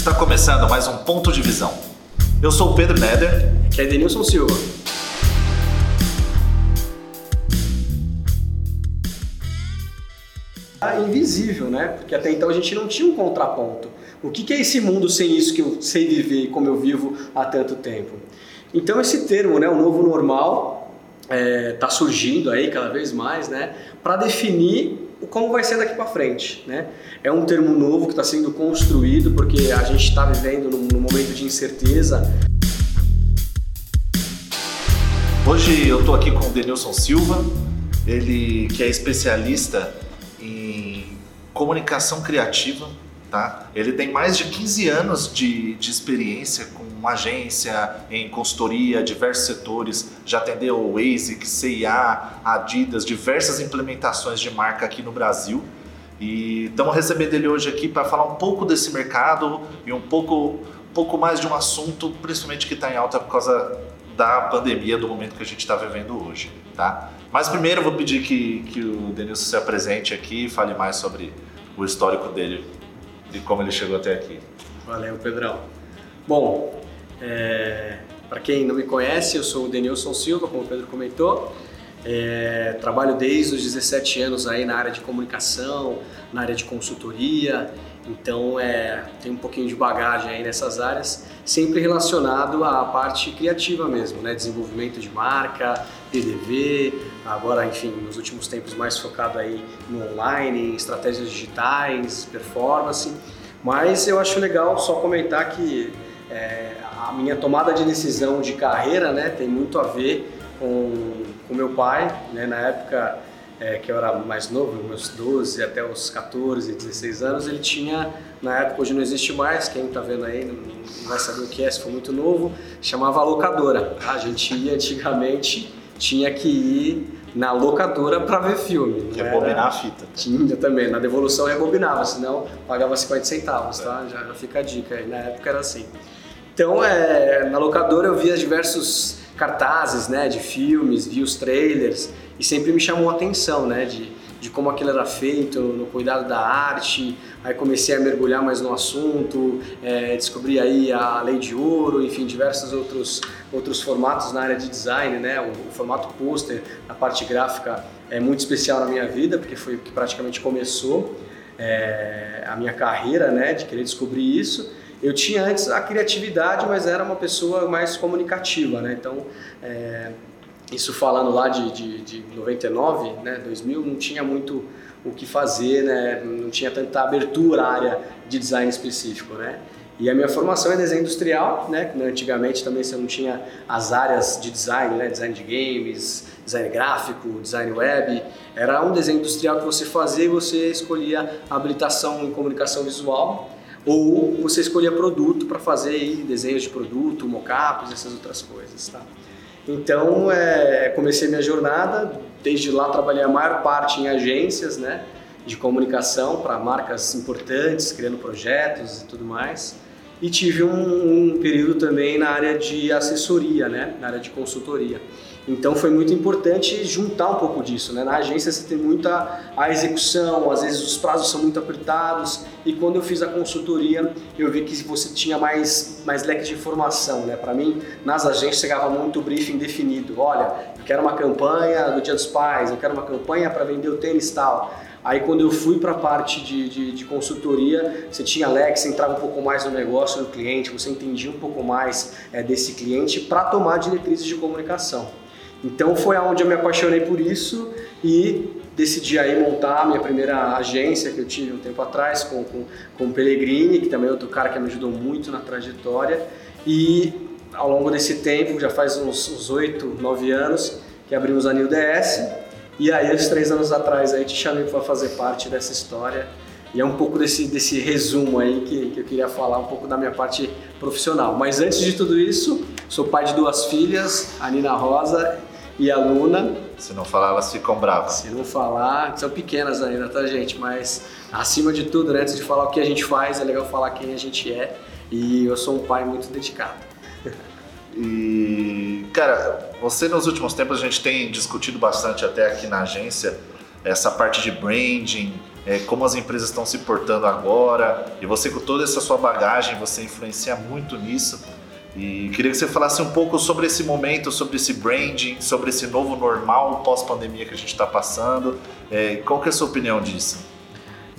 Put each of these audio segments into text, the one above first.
Está começando mais um Ponto de Visão. Eu sou o Pedro Neder. Que é Denilson Silva. Invisível, né? Porque até então a gente não tinha um contraponto. O que é esse mundo sem isso que eu sei viver como eu vivo há tanto tempo? Então esse termo, né, o novo normal, está é, tá surgindo aí cada vez mais, né, para definir como vai ser daqui para frente, né? É um termo novo que está sendo construído porque a gente está vivendo num, num momento de incerteza. Hoje eu estou aqui com o Denilson Silva, ele que é especialista em comunicação criativa Tá? Ele tem mais de 15 anos de, de experiência com uma agência em consultoria, diversos setores, já atendeu o ASIC, CIA, Adidas, diversas implementações de marca aqui no Brasil. E estamos recebendo ele hoje aqui para falar um pouco desse mercado e um pouco, um pouco mais de um assunto, principalmente que está em alta por causa da pandemia, do momento que a gente está vivendo hoje. Tá? Mas primeiro eu vou pedir que, que o Denilson se apresente aqui e fale mais sobre o histórico dele de como ele chegou até aqui. Valeu, Pedrão. Bom, é, para quem não me conhece, eu sou o Denilson Silva, como o Pedro comentou. É, trabalho desde os 17 anos aí na área de comunicação, na área de consultoria, então é, tem um pouquinho de bagagem aí nessas áreas, sempre relacionado à parte criativa mesmo, né? desenvolvimento de marca, PDV, agora enfim nos últimos tempos mais focado aí no online, estratégias digitais, performance, mas eu acho legal só comentar que é, a minha tomada de decisão de carreira né, tem muito a ver com o meu pai, né? na época é, que eu era mais novo, meus 12 até os 14, 16 anos, ele tinha, na época hoje não existe mais, quem está vendo aí não, não, vai saber o que é, se for muito novo, chamava locadora. A gente ia antigamente, tinha que ir na locadora para ver filme. Rebobinar a fita. Tinha também, na devolução rebobinava, senão pagava 50 centavos, tá? Já, já fica a dica aí, na época era assim. Então, é, na locadora eu via diversos cartazes, né, de filmes, vi os trailers e sempre me chamou a atenção, né, de, de como aquilo era feito, no cuidado da arte. Aí comecei a mergulhar mais no assunto, é, descobri aí a lei de ouro, enfim, diversos outros outros formatos na área de design, né, o, o formato pôster, a parte gráfica é muito especial na minha vida porque foi o que praticamente começou é, a minha carreira, né, de querer descobrir isso. Eu tinha antes a criatividade, mas era uma pessoa mais comunicativa, né? Então, é, isso falando lá de, de, de 99, né, 2000, não tinha muito o que fazer, né? Não tinha tanta abertura à área de design específico, né? E a minha formação é desenho industrial, né? Antigamente também você não tinha as áreas de design, né? Design de games, design gráfico, design web. Era um desenho industrial que você fazia e você escolhia habilitação em comunicação visual ou você escolhia produto para fazer aí, desenhos de produto, mockups, essas outras coisas, tá? Então, é, comecei minha jornada, desde lá trabalhei a maior parte em agências, né, de comunicação para marcas importantes, criando projetos e tudo mais. E tive um, um período também na área de assessoria, né, na área de consultoria. Então foi muito importante juntar um pouco disso. Né? Na agência você tem muita a execução, às vezes os prazos são muito apertados e quando eu fiz a consultoria eu vi que você tinha mais, mais leque de informação. Né? Para mim, nas agências chegava muito briefing definido. Olha, eu quero uma campanha do Dia dos Pais, eu quero uma campanha para vender o tênis tal. Aí quando eu fui para a parte de, de, de, consultoria, você tinha Alex, você entrava um pouco mais no negócio do cliente, você entendia um pouco mais é, desse cliente para tomar diretrizes de comunicação. Então foi aonde eu me apaixonei por isso e decidi aí montar a minha primeira agência que eu tive um tempo atrás com, com, com o Pellegrini, que também é outro cara que me ajudou muito na trajetória. E ao longo desse tempo, já faz uns oito, nove anos, que abrimos a New DS. E aí, uns três anos atrás, aí te chamei para fazer parte dessa história. E é um pouco desse, desse resumo aí que, que eu queria falar, um pouco da minha parte profissional. Mas antes de tudo isso, sou pai de duas filhas, a Nina Rosa e a Luna. Se não falar, elas ficam bravas. Se não falar, são pequenas ainda, tá, gente? Mas acima de tudo, né, antes de falar o que a gente faz, é legal falar quem a gente é. E eu sou um pai muito dedicado. E, cara, você nos últimos tempos a gente tem discutido bastante até aqui na agência essa parte de branding, é, como as empresas estão se portando agora, e você com toda essa sua bagagem, você influencia muito nisso. E queria que você falasse um pouco sobre esse momento, sobre esse branding, sobre esse novo normal pós-pandemia que a gente está passando. É, qual que é a sua opinião disso?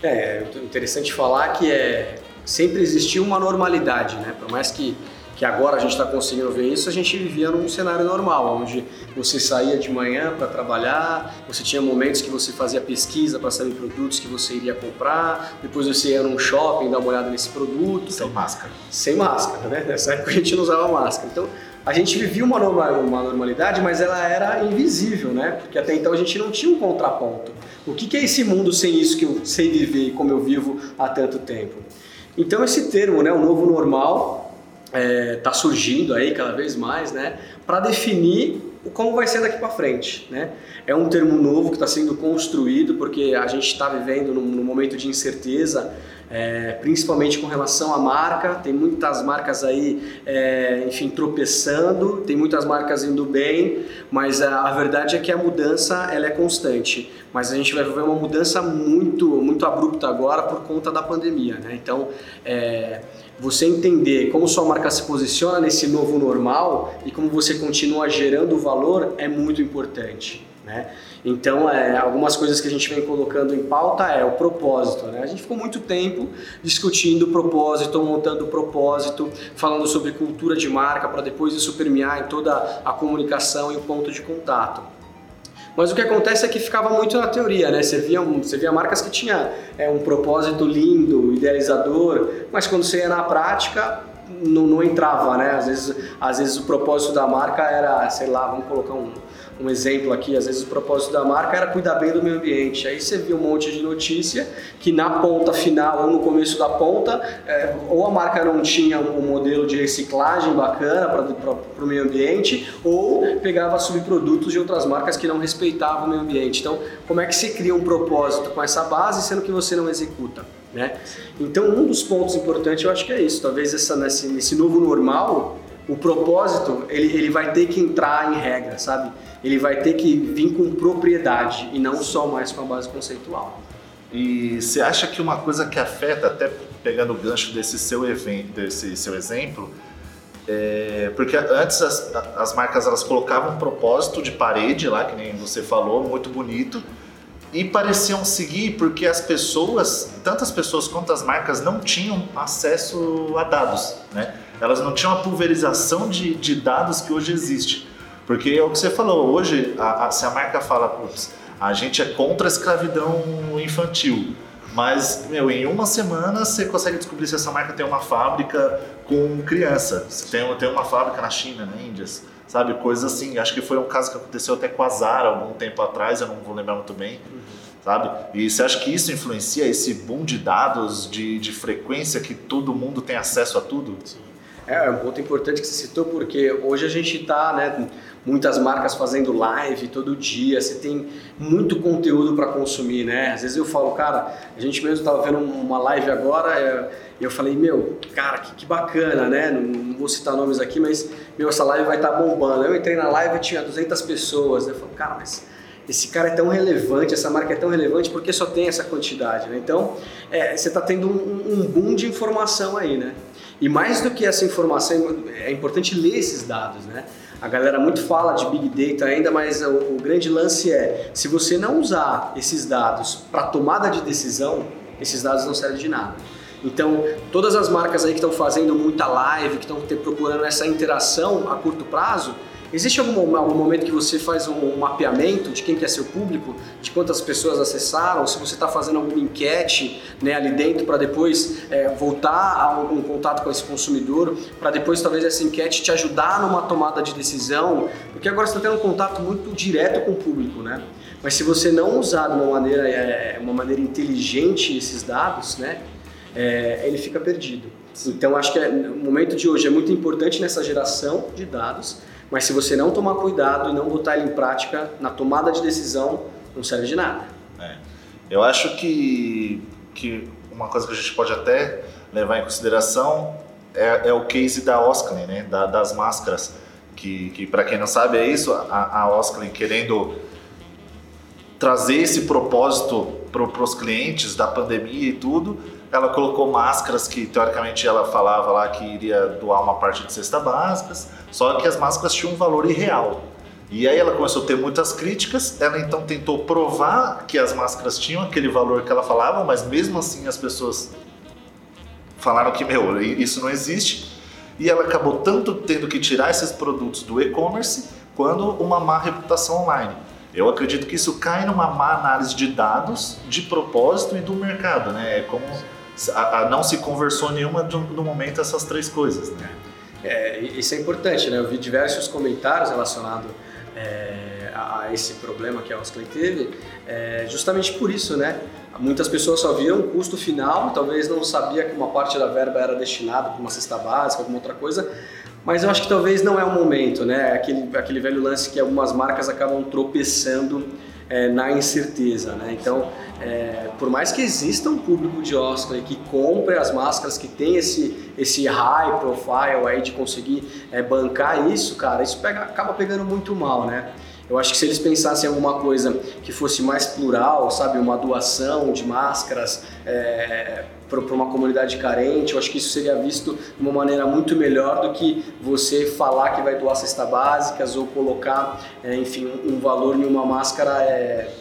É, interessante falar que é, sempre existiu uma normalidade, né? Por mais que que agora a gente está conseguindo ver isso, a gente vivia num cenário normal, onde você saía de manhã para trabalhar, você tinha momentos que você fazia pesquisa para saber produtos que você iria comprar, depois você ia num shopping dar uma olhada nesse produto. Sem máscara. Sem máscara, né? Nessa época a gente não usava máscara. Então a gente vivia uma, uma normalidade, mas ela era invisível, né? Porque até então a gente não tinha um contraponto. O que, que é esse mundo sem isso que eu sei viver como eu vivo há tanto tempo? Então esse termo, né, o novo normal, está é, tá surgindo aí cada vez mais, né, para definir como vai ser daqui para frente, né? É um termo novo que está sendo construído porque a gente está vivendo num, num, momento de incerteza, é, principalmente com relação à marca. Tem muitas marcas aí, é, enfim, tropeçando, tem muitas marcas indo bem, mas a, a, verdade é que a mudança ela é constante. Mas a gente vai viver uma mudança muito, muito abrupta agora por conta da pandemia, né? Então, é, você entender como sua marca se posiciona nesse novo normal e como você continua gerando valor é muito importante. Né? Então, é, algumas coisas que a gente vem colocando em pauta é o propósito. Né? A gente ficou muito tempo discutindo o propósito, montando o propósito, falando sobre cultura de marca para depois isso permear em toda a comunicação e o ponto de contato. Mas o que acontece é que ficava muito na teoria, né? Você via, você via marcas que tinha é, um propósito lindo, idealizador, mas quando você ia na prática não, não entrava, né? Às vezes, às vezes o propósito da marca era, sei lá, vamos colocar um, um exemplo aqui, às vezes o propósito da marca era cuidar bem do meio ambiente. Aí você viu um monte de notícia que na ponta final ou no começo da ponta, é, ou a marca não tinha um modelo de reciclagem bacana para o meio ambiente, ou pegava subprodutos de outras marcas que não respeitavam o meio ambiente. Então, como é que você cria um propósito com essa base, sendo que você não executa? Né? Então, um dos pontos importantes eu acho que é isso. Talvez essa, nesse, nesse novo normal, o propósito ele, ele vai ter que entrar em regra, sabe? Ele vai ter que vir com propriedade e não só mais com a base conceitual. E você acha que uma coisa que afeta, até pegando o gancho desse seu evento, desse seu exemplo, é, porque antes as, as marcas elas colocavam um propósito de parede lá, que nem você falou, muito bonito, e pareciam seguir porque as pessoas, tantas pessoas quanto as marcas, não tinham acesso a dados, né? Elas não tinham a pulverização de, de dados que hoje existe. Porque é o que você falou, hoje, a, a, se a marca fala, a gente é contra a escravidão infantil, mas, meu, em uma semana você consegue descobrir se essa marca tem uma fábrica com criança, se tem, tem uma fábrica na China, na Índia, sabe? Coisas assim. Acho que foi um caso que aconteceu até com a Zara algum tempo atrás, eu não vou lembrar muito bem, uhum. sabe? E você acha que isso influencia esse boom de dados, de, de frequência, que todo mundo tem acesso a tudo? Sim. É, é um ponto importante que você citou, porque hoje a gente está, né, muitas marcas fazendo live todo dia, você tem muito conteúdo para consumir, né? Às vezes eu falo, cara, a gente mesmo estava vendo uma live agora e eu falei, meu, cara, que, que bacana, né? Não, não, vou citar nomes aqui, mas, meu, essa live vai estar tá bombando. Eu entrei na live e tinha 200 pessoas, né? Eu falo, cara, mas esse cara é tão relevante, essa marca é tão relevante porque só tem essa quantidade, né? Então, é, você está tendo um, um boom de informação aí, né? E mais do que essa informação, é importante ler esses dados, né? A galera muito fala de Big Data ainda, mas o, o grande lance é, se você não usar esses dados para tomada de decisão, esses dados não servem de nada. Então, todas as marcas aí que estão fazendo muita live, que estão procurando essa interação a curto prazo, Existe algum, algum momento que você faz um, mapeamento de quem que é seu público, de quantas pessoas acessaram, se você está fazendo alguma enquete né, ali dentro para depois é, voltar a algum contato com esse consumidor, para depois talvez essa enquete te ajudar numa tomada de decisão, porque agora você está tendo um contato muito direto com o público, né? Mas se você não usar de uma maneira, é, uma maneira inteligente esses dados, né, é, ele fica perdido. Então acho que é, o momento de hoje é muito importante nessa geração de dados mas se você não tomar cuidado e não botar ele em prática na tomada de decisão, não serve de nada. É. Eu acho que, que uma coisa que a gente pode até levar em consideração é, é o case da Osklen, né? Da, das máscaras. Que, que para quem não sabe é isso, a, a Osklen querendo trazer esse propósito para os clientes da pandemia e tudo, ela colocou máscaras que teoricamente ela falava lá que iria doar uma parte de cesta básicas, só que as máscaras tinham um valor irreal. E aí ela começou a ter muitas críticas, ela então tentou provar que as máscaras tinham aquele valor que ela falava, mas mesmo assim as pessoas falaram que, meu, isso não existe. E ela acabou tanto tendo que tirar esses produtos do e-commerce, quanto uma má reputação online. Eu acredito que isso cai numa má análise de dados, de propósito e do mercado, né? É como a, a não se conversou nenhuma no momento essas três coisas, né? É, isso é importante, né? Eu vi diversos comentários relacionados é, a, a, esse problema que a Osclay teve, é, justamente por isso, né? Muitas pessoas só viam o custo final, talvez não sabia que uma parte da verba era destinada para uma cesta básica, alguma outra coisa, mas eu acho que talvez não é o momento, né? Aquele, aquele velho lance que algumas marcas acabam tropeçando é, na incerteza, né? Então, é, por mais que exista um público de Oscar que compre as máscaras, que tem esse, esse high profile aí de conseguir é, bancar isso, cara, isso pega, acaba pegando muito mal, né? Eu acho que se eles pensassem em alguma coisa que fosse mais plural, sabe, uma doação de máscaras é, para uma comunidade carente, eu acho que isso seria visto de uma maneira muito melhor do que você falar que vai doar cesta básicas ou colocar, é, enfim, um valor em uma máscara é,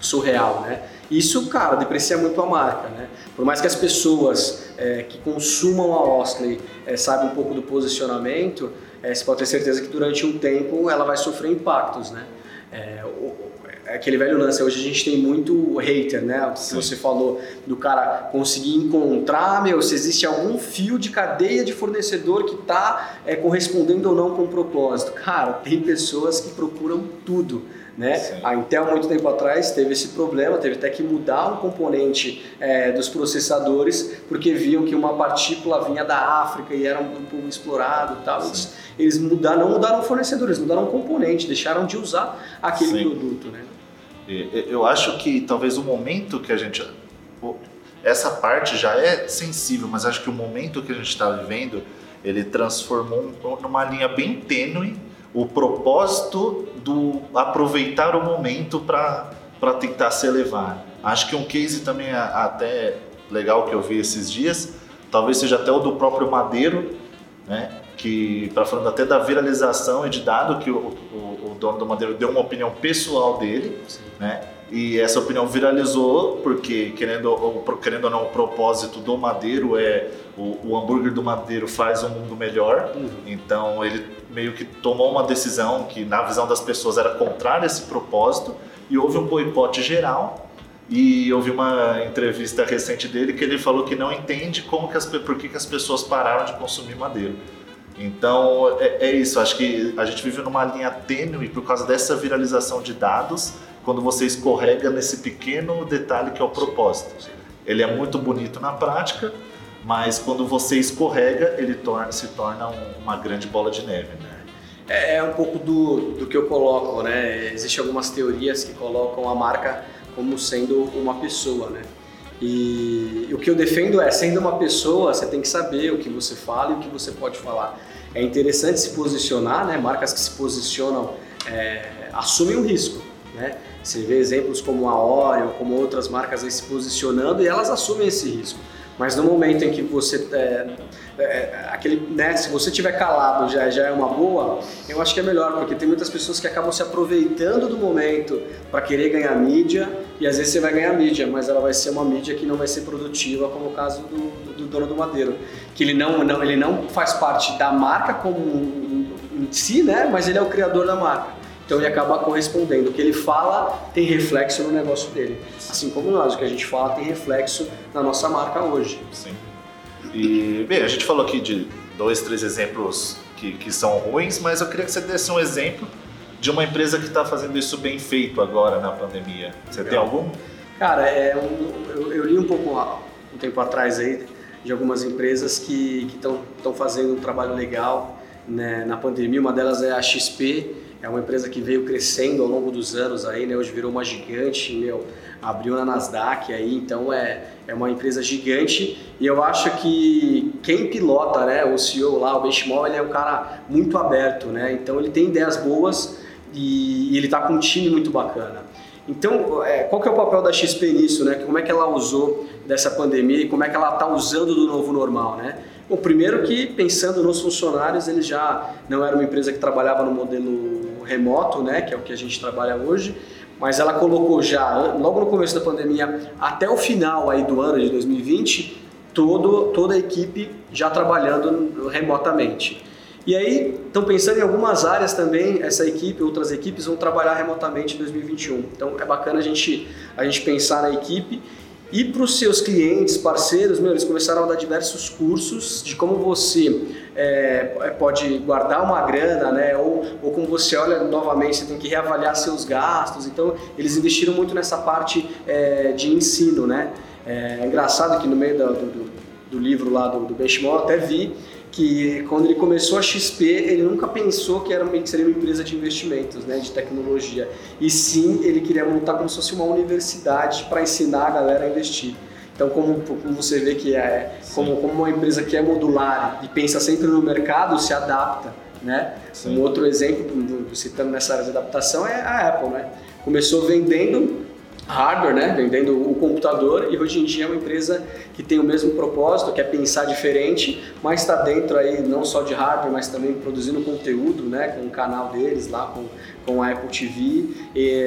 surreal, né? Isso, cara, deprecia muito a marca, né? Por mais que as pessoas é, que consumam a Osley é, saibam um pouco do posicionamento, é, você pode ter certeza que durante um tempo ela vai sofrer impactos, né? É, aquele velho lance, hoje a gente tem muito hater, né? Se você falou do cara conseguir encontrar, meu, se existe algum fio de cadeia de fornecedor que está é, correspondendo ou não com o propósito. Cara, tem pessoas que procuram tudo. Né? A Intel, muito tempo atrás, teve esse problema, teve até que mudar um componente é, dos processadores, porque viam que uma partícula vinha da África e era um pouco explorado e tal. Eles, eles mudaram, não mudaram o fornecedor, eles mudaram o componente, deixaram de usar aquele Sim. produto. Né? Eu acho que talvez o momento que a gente. Essa parte já é sensível, mas acho que o momento que a gente está vivendo ele transformou numa linha bem tênue o propósito do aproveitar o momento para tentar se elevar. Acho que um case também até legal que eu vi esses dias, talvez seja até o do próprio Madeiro, né? que para falando até da viralização e de dado que o, o, dono do Madeiro deu uma opinião pessoal dele, Sim. né? E essa opinião viralizou porque querendo ou, querendo ou não o propósito do Madeiro é o, o hambúrguer do Madeiro faz um mundo melhor. Uhum. Então ele meio que tomou uma decisão que na visão das pessoas era contrária a esse propósito e houve um boicote geral e eu vi uma entrevista recente dele que ele falou que não entende como que as, por que, que as pessoas pararam de consumir madeira. Então é, é, isso, acho que a gente vive numa linha tênue por causa dessa viralização de dados, quando você escorrega nesse pequeno detalhe que é o propósito. Ele é muito bonito na prática, mas quando você escorrega, ele torna, se torna uma grande bola de neve. Né? É, é um pouco do, do que eu coloco, né? Existem algumas teorias que colocam a marca como sendo uma pessoa, né? E, o que eu defendo é, sendo uma pessoa, você tem que saber o que você fala e o que você pode falar. É interessante se posicionar, né? Marcas que se posicionam é, assumem um risco, né? Você vê exemplos como a Oreo, como outras marcas aí se posicionando e elas assumem esse risco. Mas no momento em que você é, é, é, aquele, né, se você tiver calado já, já é uma boa, eu acho que é melhor, porque tem muitas pessoas que acabam se aproveitando do momento para querer ganhar mídia e às vezes você vai ganhar mídia, mas ela vai ser uma mídia que não vai ser produtiva, como o caso do, do, do dono do Madeiro, que ele não, não, ele não faz parte da marca como em si, né, mas ele é o criador da marca. Então ele acaba correspondendo. O que ele fala tem reflexo no negócio dele. Assim como nós, o que a gente fala tem reflexo na nossa marca hoje. Sim. E, bem, a gente falou aqui de dois, três exemplos que, que são ruins, mas eu queria que você desse um exemplo de uma empresa que está fazendo isso bem feito agora na pandemia. Você Legal. tem algum? Cara, é um, eu, eu, li um pouco um tempo atrás aí de algumas empresas que estão fazendo um trabalho legal né, na pandemia. Uma delas é a XP, é uma empresa que veio crescendo ao longo dos anos aí, né? Hoje virou uma gigante, meu, abriu na Nasdaq aí, então é, é uma empresa gigante e eu acho que quem pilota, né, o CEO lá, o Benchmall, ele é um cara muito aberto, né? Então ele tem ideias boas e, ele está com um time muito bacana. Então, é, qual que é o papel da XP nisso, né? Como é que ela usou dessa pandemia e como é que ela está usando do novo normal, né? Bom, primeiro que pensando nos funcionários, eles já não era uma empresa que trabalhava no modelo remoto, né? Que é o que a gente trabalha hoje, mas ela colocou já, logo no começo da pandemia, até o final aí do ano de 2020, todo, toda a equipe já trabalhando remotamente. E aí, estão pensando em algumas áreas também, essa equipe, outras equipes vão trabalhar remotamente em 2021. Então, é bacana a gente, a gente pensar na equipe e para os seus clientes, parceiros, meu, eles começaram a dar diversos cursos de como você é, é, pode guardar uma grana, né? Ou, ou como você olha novamente, você tem que reavaliar seus gastos. Então, eles investiram muito nessa parte é, de ensino, né? É, é engraçado que no meio do, do, do livro lá do, do Benchmark, até vi que quando ele começou a XP, ele nunca pensou que, era uma, que seria uma empresa de investimentos, né, de tecnologia. E sim, ele queria montar como se fosse uma universidade para ensinar a galera a investir. Então, como, como você vê que é como, como uma empresa que é modular e pensa sempre no mercado, se adapta. Né? Um outro exemplo, citando nessa área de adaptação, é a Apple. Né? Começou vendendo hardware, né, vendendo o computador e hoje em dia é uma empresa que tem o mesmo propósito, que é pensar diferente, mas está dentro aí não só de hardware, mas também produzindo conteúdo, né, com o canal deles lá, com, com a Apple TV, e,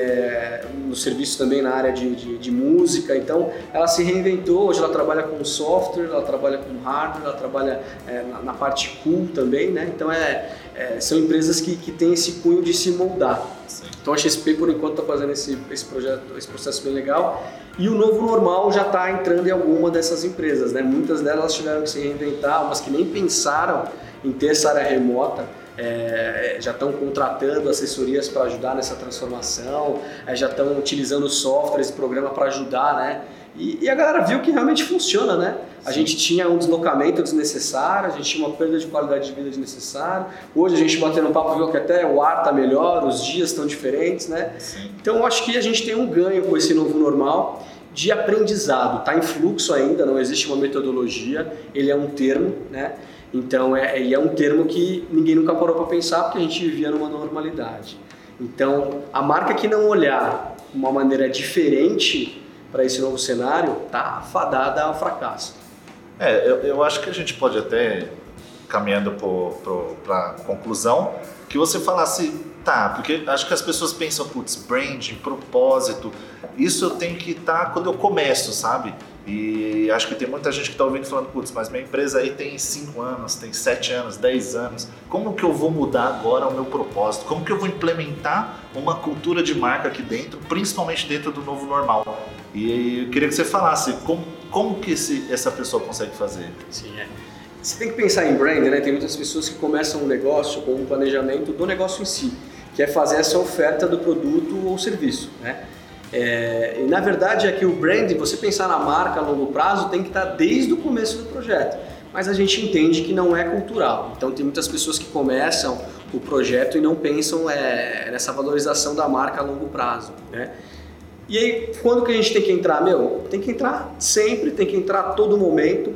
no serviço também na área de, de, de, música. Então, ela se reinventou. Hoje ela trabalha com software, ela trabalha com hardware, ela trabalha é, na, na, parte cool também, né? Então, é, é, são empresas que, que têm esse cunho de se moldar. Sim. Então, a XP, por enquanto, está fazendo esse, esse, projeto, esse processo bem legal. E o novo normal já está entrando em alguma dessas empresas, né? Muitas delas tiveram que se reinventar, umas que nem pensaram em ter essa área remota, é, já estão contratando assessorias para ajudar nessa transformação, é, já estão utilizando softwares e programa para ajudar, né? E, e, a galera viu que realmente funciona, né? A gente tinha um deslocamento desnecessário, a gente tinha uma perda de qualidade de vida desnecessária. Hoje a gente batendo papo viu que até o ar está melhor, os dias estão diferentes, né? Sim. Então eu acho que a gente tem um ganho com esse novo normal de aprendizado. Está em fluxo ainda, não existe uma metodologia, ele é um termo, né? Então, é, e é um termo que ninguém nunca parou para pensar porque a gente vivia numa normalidade. Então, a marca que não olhar de uma maneira diferente para esse novo cenário está fadada ao fracasso. É, eu, eu, acho que a gente pode até, caminhando para a conclusão, que você falasse, tá, porque acho que as pessoas pensam, putz, branding, propósito, isso eu tenho que estar tá quando eu começo, sabe? E acho que tem muita gente que está ouvindo falando, putz, mas minha empresa aí tem 5 anos, tem 7 anos, 10 anos. Como que eu vou mudar agora o meu propósito? Como que eu vou implementar uma cultura de marca aqui dentro, principalmente dentro do novo normal? E eu queria que você falasse como, como que esse, essa pessoa consegue fazer. Sim, é. Você tem que pensar em brand, né? Tem muitas pessoas que começam um negócio com um planejamento do negócio em si, que é fazer essa oferta do produto ou serviço, né? É, e na verdade é que o brand, você pensar na marca a longo prazo, tem que estar desde o começo do projeto. Mas a gente entende que não é cultural. Então tem muitas pessoas que começam o projeto e não pensam é, nessa valorização da marca a longo prazo. Né? E aí, quando que a gente tem que entrar? Meu, tem que entrar sempre, tem que entrar a todo momento.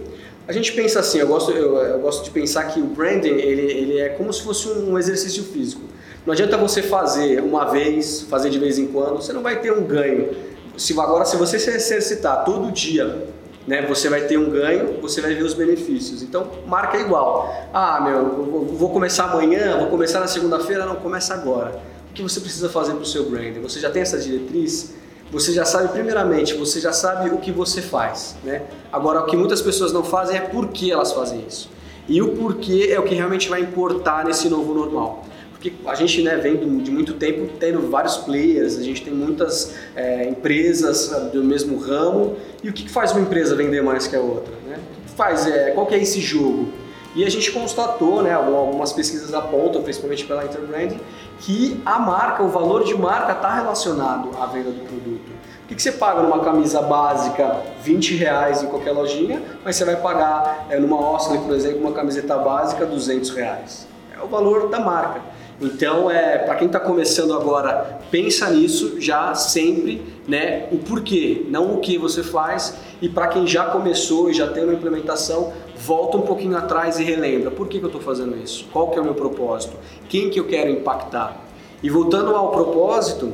A gente pensa assim, eu gosto, eu, eu gosto de pensar que o branding ele, ele é como se fosse um exercício físico. Não adianta você fazer uma vez, fazer de vez em quando, você não vai ter um ganho. Se agora, se você se exercitar todo dia, né, você vai ter um ganho, você vai ver os benefícios. Então, marca igual. Ah, meu, vou começar amanhã, vou começar na segunda-feira, não, começa agora. O que você precisa fazer para o seu branding? Você já tem essa diretriz? Você já sabe, primeiramente, você já sabe o que você faz, né? Agora, o que muitas pessoas não fazem é por que elas fazem isso. E o porquê é o que realmente vai importar nesse novo normal porque a gente né, vem de muito tempo tendo vários players, a gente tem muitas é, empresas do mesmo ramo, e o que faz uma empresa vender mais que a outra? Né? O que faz, é, qual que é esse jogo? E a gente constatou, né, algumas pesquisas apontam, principalmente pela Interbrand, que a marca, o valor de marca está relacionado à venda do produto. O que, que você paga numa camisa básica 20 reais em qualquer lojinha, mas você vai pagar é, numa Oscar, por exemplo, uma camiseta básica 200 reais. É o valor da marca. Então, é, para quem está começando agora, pensa nisso já sempre, né? O porquê, não o que você faz. E para quem já começou e já tem uma implementação, volta um pouquinho atrás e relembra. Por que, que eu estou fazendo isso? Qual que é o meu propósito? Quem que eu quero impactar? E voltando ao propósito,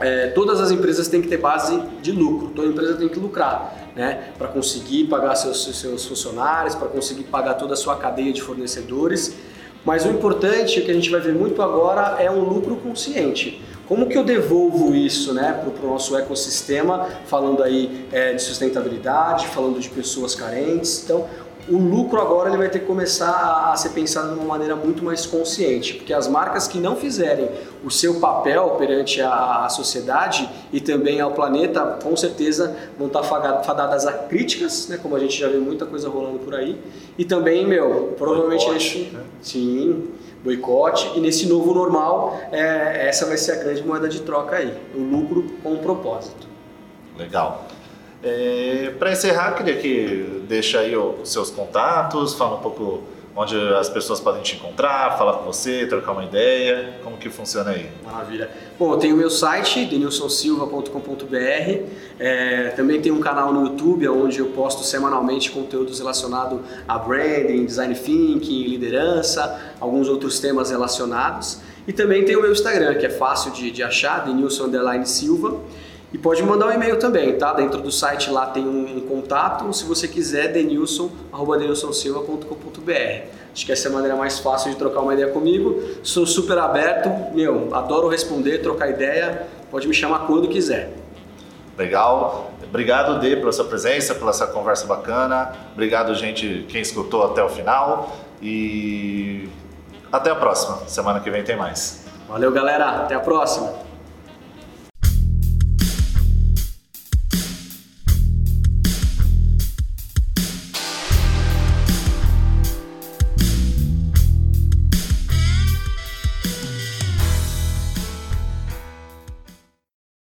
é, todas as empresas têm que ter base de lucro, toda empresa tem que lucrar, né? Para conseguir pagar seus, seus funcionários, para conseguir pagar toda a sua cadeia de fornecedores. Mas o importante, que a gente vai ver muito agora, é um lucro consciente. Como que eu devolvo isso né, para o nosso ecossistema, falando aí é, de sustentabilidade, falando de pessoas carentes. Então, o lucro agora ele vai ter que começar a ser pensado de uma maneira muito mais consciente, porque as marcas que não fizerem o seu papel perante a, sociedade e também ao planeta, com certeza vão estar fadadas a críticas, né, como a gente já vê muita coisa rolando por aí, e também, meu, provavelmente boicote, nesse, né? sim, boicote, e nesse novo normal, é, essa vai ser a grande moeda de troca aí, o lucro com um propósito. Legal. É, Para encerrar, queria que deixe aí os seus contatos, fala um pouco onde as pessoas podem te encontrar, falar com você, trocar uma ideia, como que funciona aí? Maravilha. Bom, tenho o meu site, denilsonsilva.com.br, é, também tem um canal no YouTube onde eu posto semanalmente conteúdos relacionados a branding, design thinking, liderança, alguns outros temas relacionados. E também tem o meu Instagram, que é fácil de, de achar, denilson Silva. E pode mandar um e-mail também, tá? Dentro do site lá tem um, um contato, se você quiser, denilson.denilsonsilva.com.br. Acho que essa é a maneira mais fácil de trocar uma ideia comigo. Sou super aberto, meu, adoro responder, trocar ideia, pode me chamar quando quiser. Legal. Obrigado, Dê, pela sua presença, pela essa conversa bacana. Obrigado, gente, quem escutou até o final. E até a próxima. Semana que vem tem mais. Valeu, galera. Até a próxima.